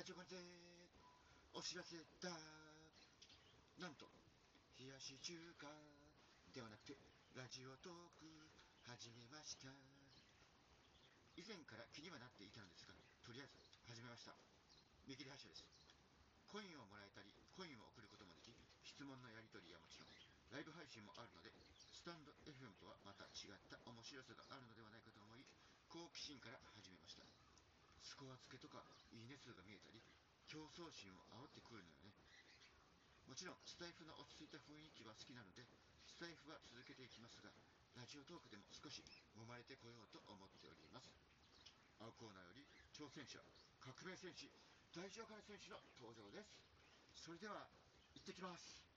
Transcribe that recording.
ラジオコンテお知らせだ。なんと冷やし中華ではなくてラジオトーク始めました。以前から気にはなっていたのですがとりあえず始めました。見切り発車です。コインをもらえたりコインを送ることもでき質問のやり取りはもちろんライブ配信もあるのでスタンド FM とはまた違った面白さがあるのではないかと思い好奇心から始めました。コア付けとかいいね数が見えたり競争心を煽ってくるのよね。もちろんスタイフの落ち着いた雰囲気は好きなのでスタイフは続けていきますがラジオトークでも少し揉まれてこようと思っております。青コーナーより挑戦者革命戦士大丈夫選手の登場です。それでは行ってきます。